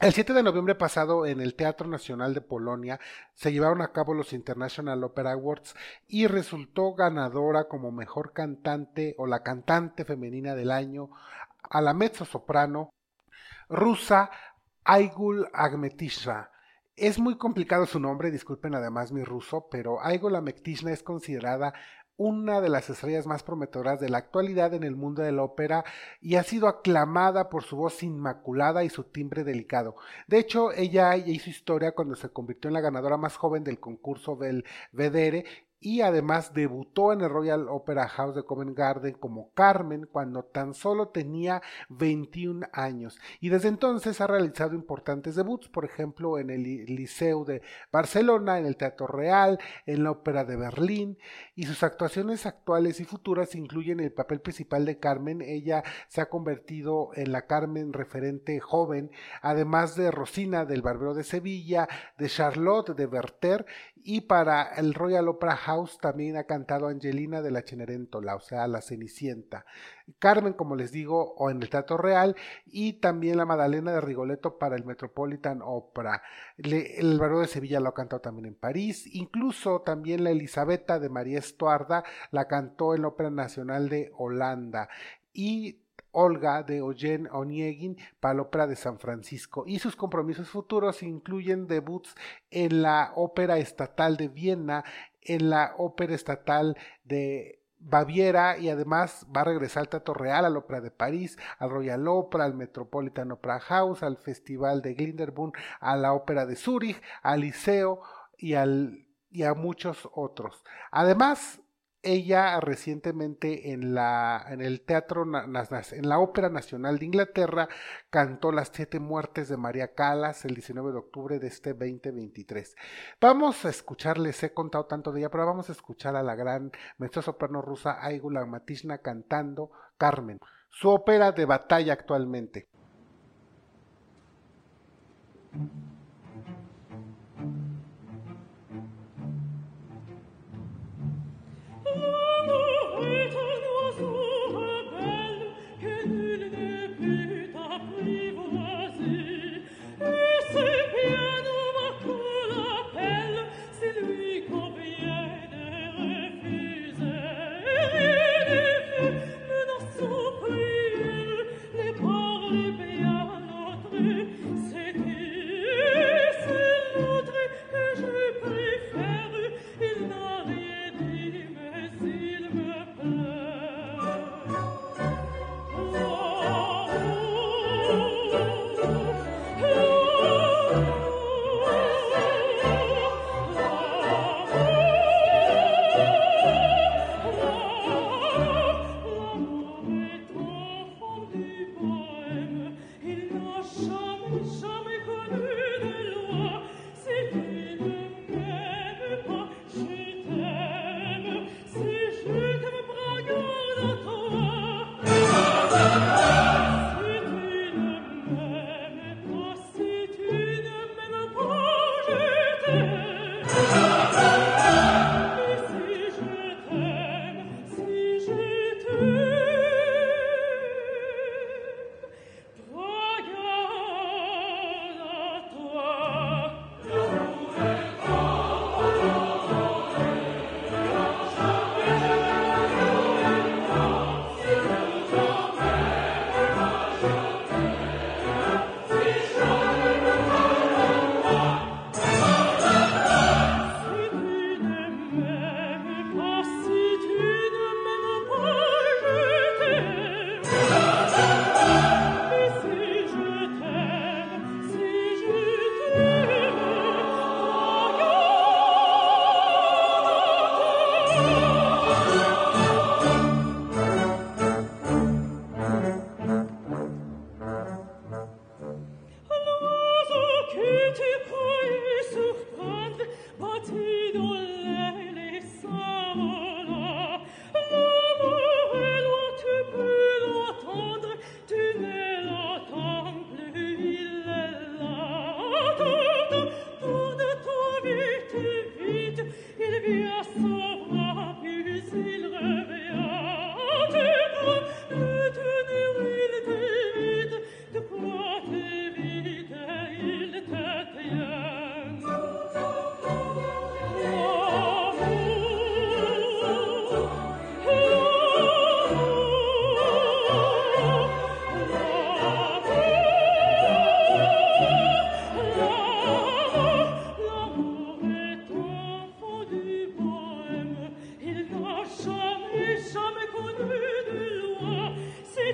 El 7 de noviembre pasado en el Teatro Nacional de Polonia se llevaron a cabo los International Opera Awards y resultó ganadora como mejor cantante o la cantante femenina del año a la mezzo soprano rusa Aigul Agmetishna. Es muy complicado su nombre, disculpen además mi ruso, pero Aigul Agmetishna es considerada una de las estrellas más prometedoras de la actualidad en el mundo de la ópera y ha sido aclamada por su voz inmaculada y su timbre delicado. De hecho, ella hizo historia cuando se convirtió en la ganadora más joven del concurso Belvedere y además debutó en el Royal Opera House de Covent Garden como Carmen cuando tan solo tenía 21 años. Y desde entonces ha realizado importantes debuts, por ejemplo en el Liceo de Barcelona, en el Teatro Real, en la Ópera de Berlín y sus actuaciones actuales y futuras incluyen el papel principal de Carmen, ella se ha convertido en la Carmen referente joven, además de Rosina del Barbero de Sevilla, de Charlotte de Werther y para el Royal Opera House también ha cantado Angelina de la Cenerentola, o sea, la Cenicienta. Carmen, como les digo, o en el Teatro Real, y también la Madalena de Rigoletto para el Metropolitan Opera. el Barón de Sevilla lo ha cantado también en París, incluso también la Elisabetta de María Estuarda la cantó en la Ópera Nacional de Holanda. Y Olga de Eugen Oniegin para la Ópera de San Francisco y sus compromisos futuros incluyen debuts en la Ópera Estatal de Viena, en la Ópera Estatal de Baviera y además va a regresar al Teatro Real, a la Ópera de París, al Royal Opera, al Metropolitan Opera House, al Festival de Glinderbund, a la Ópera de Zúrich, al Liceo y, al, y a muchos otros. Además, ella recientemente en la en el teatro en la ópera nacional de Inglaterra cantó las siete muertes de María Calas el 19 de octubre de este 2023 vamos a escucharles he contado tanto de ella pero vamos a escuchar a la gran maestra soprano rusa Aigula Matishna cantando Carmen su ópera de batalla actualmente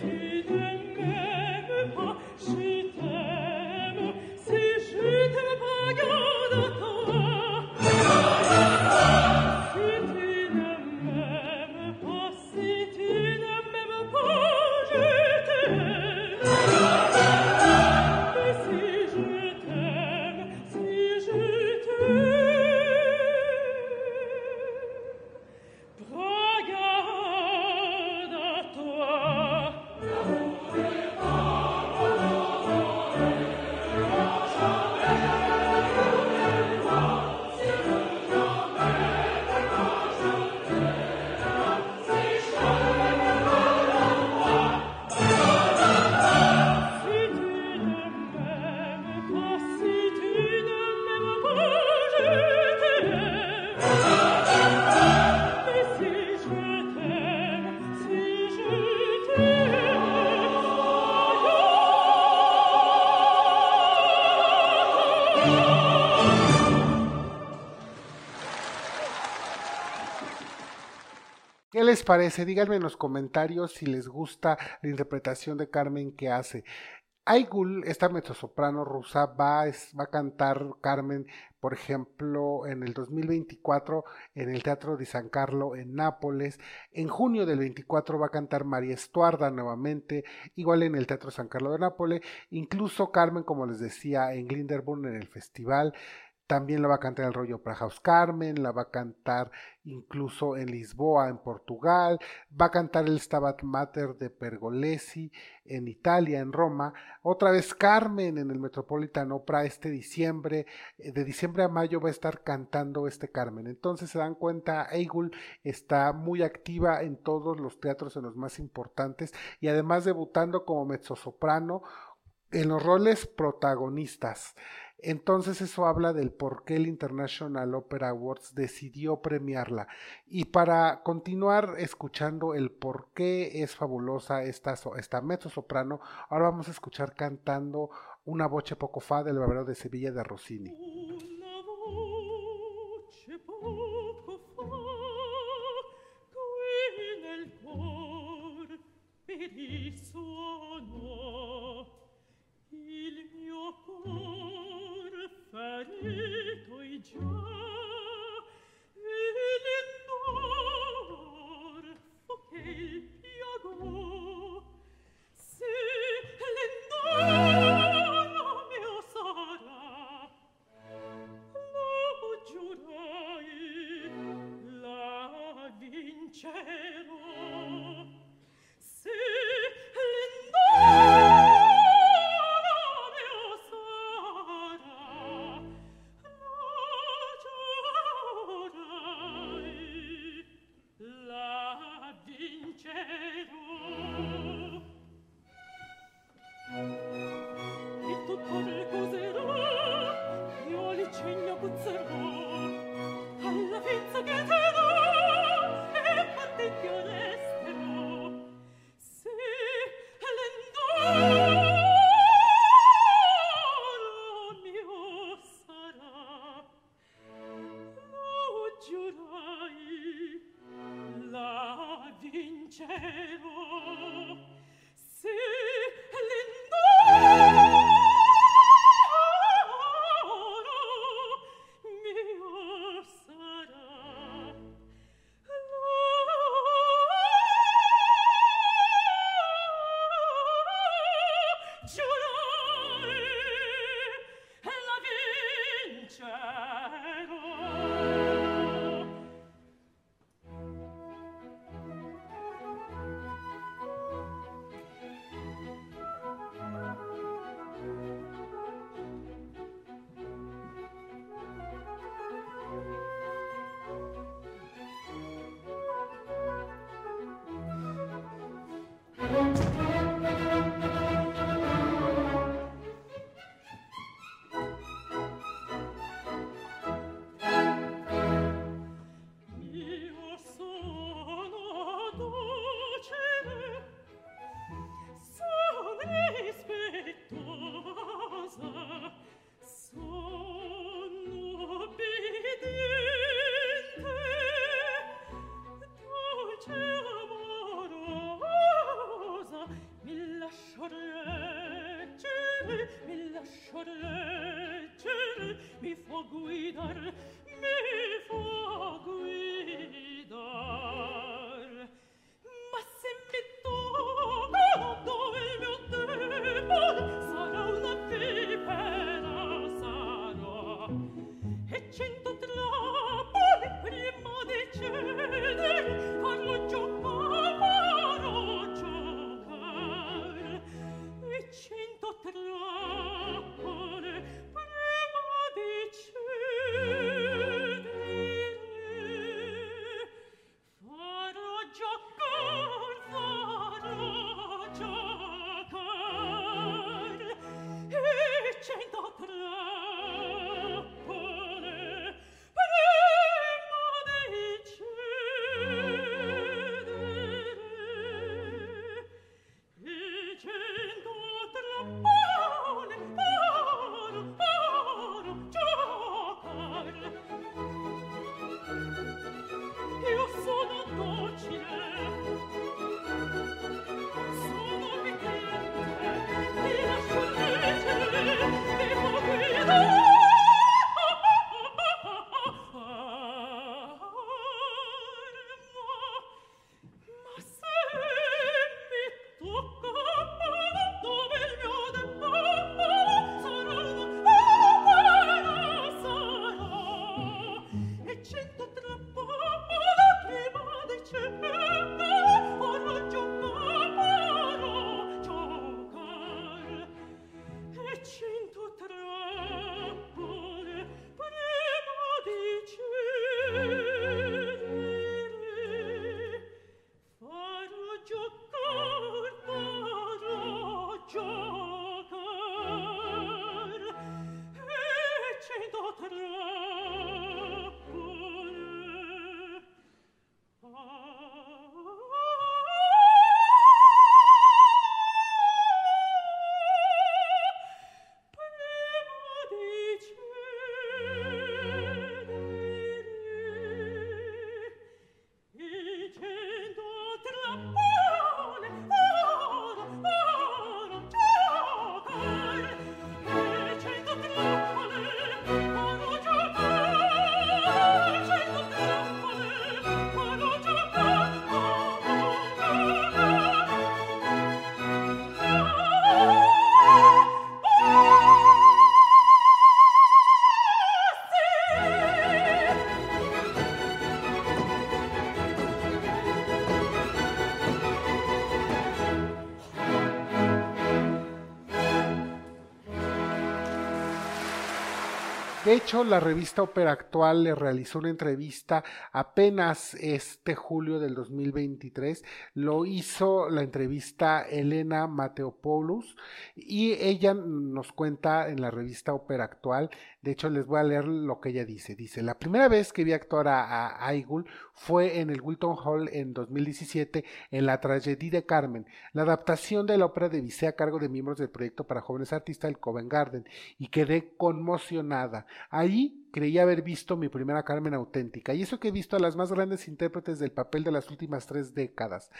Thank you. Parece? Díganme en los comentarios si les gusta la interpretación de Carmen que hace. Aigul, esta mezzosoprano rusa, va, va a cantar Carmen, por ejemplo, en el 2024 en el Teatro de San Carlo en Nápoles. En junio del 24 va a cantar María Estuarda nuevamente, igual en el Teatro San Carlo de Nápoles. Incluso Carmen, como les decía, en Glinderburn en el festival. También la va a cantar el rollo Prahaus Carmen, la va a cantar incluso en Lisboa, en Portugal, va a cantar el Stabat Mater de Pergolesi en Italia, en Roma, otra vez Carmen en el Metropolitan Opera este diciembre, eh, de diciembre a mayo va a estar cantando este Carmen. Entonces se dan cuenta, Eigul está muy activa en todos los teatros, en los más importantes, y además debutando como mezzosoprano en los roles protagonistas. Entonces eso habla del por qué el International Opera Awards decidió premiarla. Y para continuar escuchando el por qué es fabulosa esta, esta mezzo soprano, ahora vamos a escuchar cantando una voce poco fa del barbero de Sevilla de Rossini. Sure. guidar De hecho, la revista Ópera Actual le realizó una entrevista apenas este julio del 2023. Lo hizo la entrevista Elena Mateopoulos y ella nos cuenta en la revista Ópera Actual. De hecho, les voy a leer lo que ella dice. Dice, la primera vez que vi actuar a, Aigul fue en el Wilton Hall en 2017 en la tragedia de Carmen, la adaptación de la ópera de Bizet a cargo de miembros del proyecto para jóvenes artistas del Covent Garden y quedé conmocionada. Ahí creí haber visto mi primera Carmen auténtica, y eso que he visto a las más grandes intérpretes del papel de las últimas tres décadas.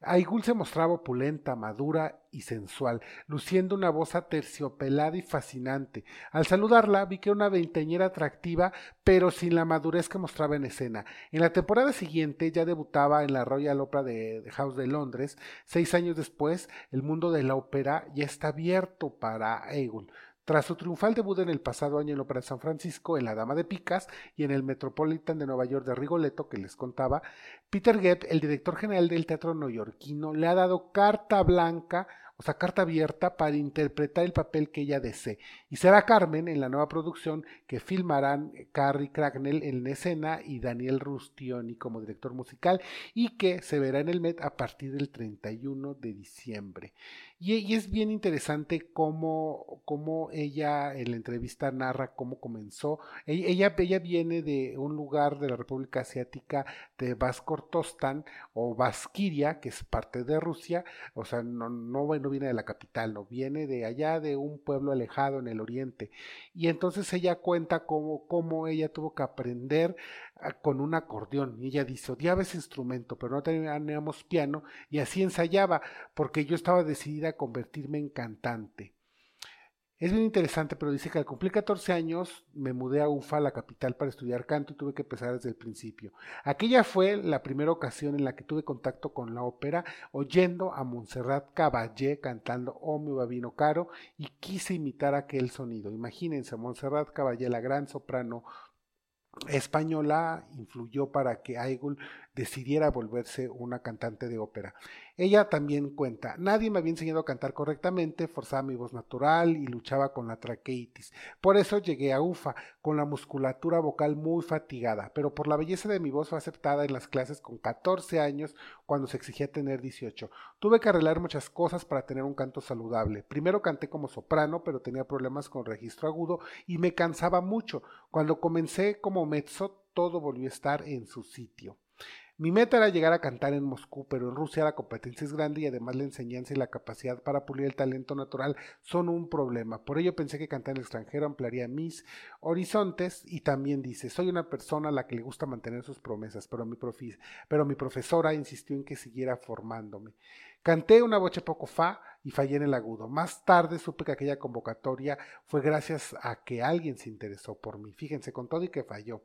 Aigul se mostraba opulenta, madura y sensual, luciendo una voz aterciopelada y fascinante. Al saludarla vi que era una veinteñera atractiva, pero sin la madurez que mostraba en escena. En la temporada siguiente ya debutaba en la Royal Opera de, House de Londres. Seis años después, el mundo de la ópera ya está abierto para Aigul. Tras su triunfal debut en el pasado año en la Ópera de San Francisco, en La Dama de Picas y en el Metropolitan de Nueva York de Rigoletto, que les contaba, Peter Gett, el director general del teatro neoyorquino, le ha dado carta blanca, o sea, carta abierta para interpretar el papel que ella desee. Y será Carmen en la nueva producción que filmarán Carrie Cracknell en escena y Daniel Rustioni como director musical y que se verá en el Met a partir del 31 de diciembre. Y, es bien interesante cómo, cómo, ella en la entrevista narra cómo comenzó. E, ella, ella, viene de un lugar de la República Asiática de Baskortostan o Baskiria, que es parte de Rusia, o sea, no, no, no viene de la capital, no viene de allá de un pueblo alejado en el oriente. Y entonces ella cuenta cómo, cómo ella tuvo que aprender con un acordeón. Y ella dice, odiaba ese instrumento, pero no teníamos piano, y así ensayaba, porque yo estaba decidida a convertirme en cantante. Es bien interesante, pero dice que al cumplir 14 años me mudé a UFA, la capital, para estudiar canto y tuve que empezar desde el principio. Aquella fue la primera ocasión en la que tuve contacto con la ópera, oyendo a Montserrat Caballé cantando Oh mi babino caro y quise imitar aquel sonido. Imagínense, Montserrat Caballé, la gran soprano española influyó para que Aigul decidiera volverse una cantante de ópera. Ella también cuenta, nadie me había enseñado a cantar correctamente, forzaba mi voz natural y luchaba con la traqueitis. Por eso llegué a UFA, con la musculatura vocal muy fatigada, pero por la belleza de mi voz fue aceptada en las clases con 14 años cuando se exigía tener 18. Tuve que arreglar muchas cosas para tener un canto saludable. Primero canté como soprano, pero tenía problemas con registro agudo y me cansaba mucho. Cuando comencé como mezzo, todo volvió a estar en su sitio. Mi meta era llegar a cantar en Moscú, pero en Rusia la competencia es grande y además la enseñanza y la capacidad para pulir el talento natural son un problema. Por ello pensé que cantar en el extranjero ampliaría mis horizontes y también dice, soy una persona a la que le gusta mantener sus promesas, pero mi, profesora insistió en que siguiera formándome. Canté una boche poco fa y fallé en el agudo. Más tarde supe que aquella convocatoria fue gracias a que alguien se interesó por mí. Fíjense, con todo y que falló.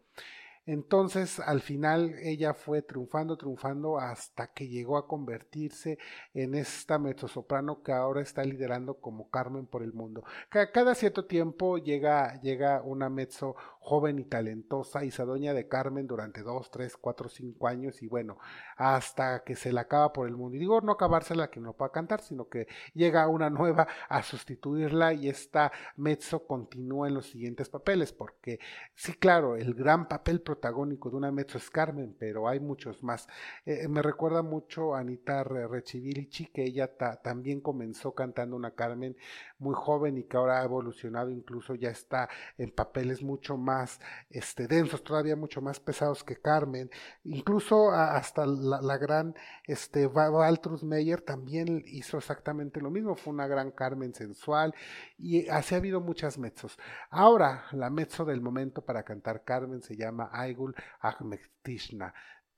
Entonces, al final, ella fue triunfando, triunfando hasta que llegó a convertirse en esta mezzosoprano que ahora está liderando como Carmen por el mundo. Cada cierto tiempo llega, llega una mezzo joven y talentosa y se adueña de Carmen durante dos, tres, cuatro, cinco años y bueno, hasta que se la acaba por el mundo. Y digo no acabársela que no pueda cantar, sino que llega una nueva a sustituirla y esta mezzo continúa en los siguientes papeles, porque sí, claro, el gran papel protagónico de una mezzo es Carmen, pero hay muchos más. Eh, me recuerda mucho a Anita Rechivilici, que ella también comenzó cantando una Carmen muy joven y que ahora ha evolucionado, incluso ya está en papeles mucho más este, densos, todavía mucho más pesados que Carmen. Incluso hasta la, gran este, Valtrus Meyer también hizo exactamente lo mismo, fue una gran Carmen sensual y así ha habido muchas mezzos. Ahora, la mezzo del momento para cantar Carmen se llama Aigul Ahmedtishna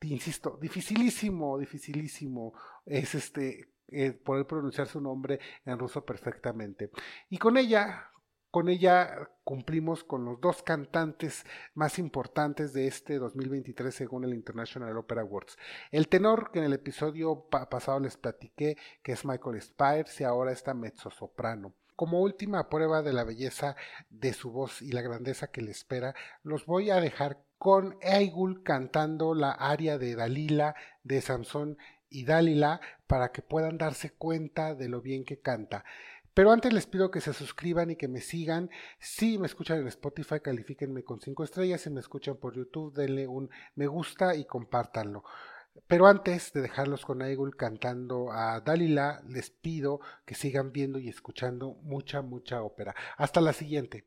insisto, dificilísimo, dificilísimo es este eh, poder pronunciar su nombre en ruso perfectamente. Y con ella, con ella cumplimos con los dos cantantes más importantes de este 2023 según el International Opera Awards. El tenor que en el episodio pasado les platiqué, que es Michael Spires y ahora está mezzo-soprano. Como última prueba de la belleza de su voz y la grandeza que le espera, los voy a dejar con Eigul cantando la aria de Dalila de Samson y Dalila para que puedan darse cuenta de lo bien que canta. Pero antes les pido que se suscriban y que me sigan. Si me escuchan en Spotify, califíquenme con 5 estrellas. Si me escuchan por YouTube, denle un me gusta y compártanlo. Pero antes de dejarlos con Eigul cantando a Dalila, les pido que sigan viendo y escuchando mucha, mucha ópera. Hasta la siguiente.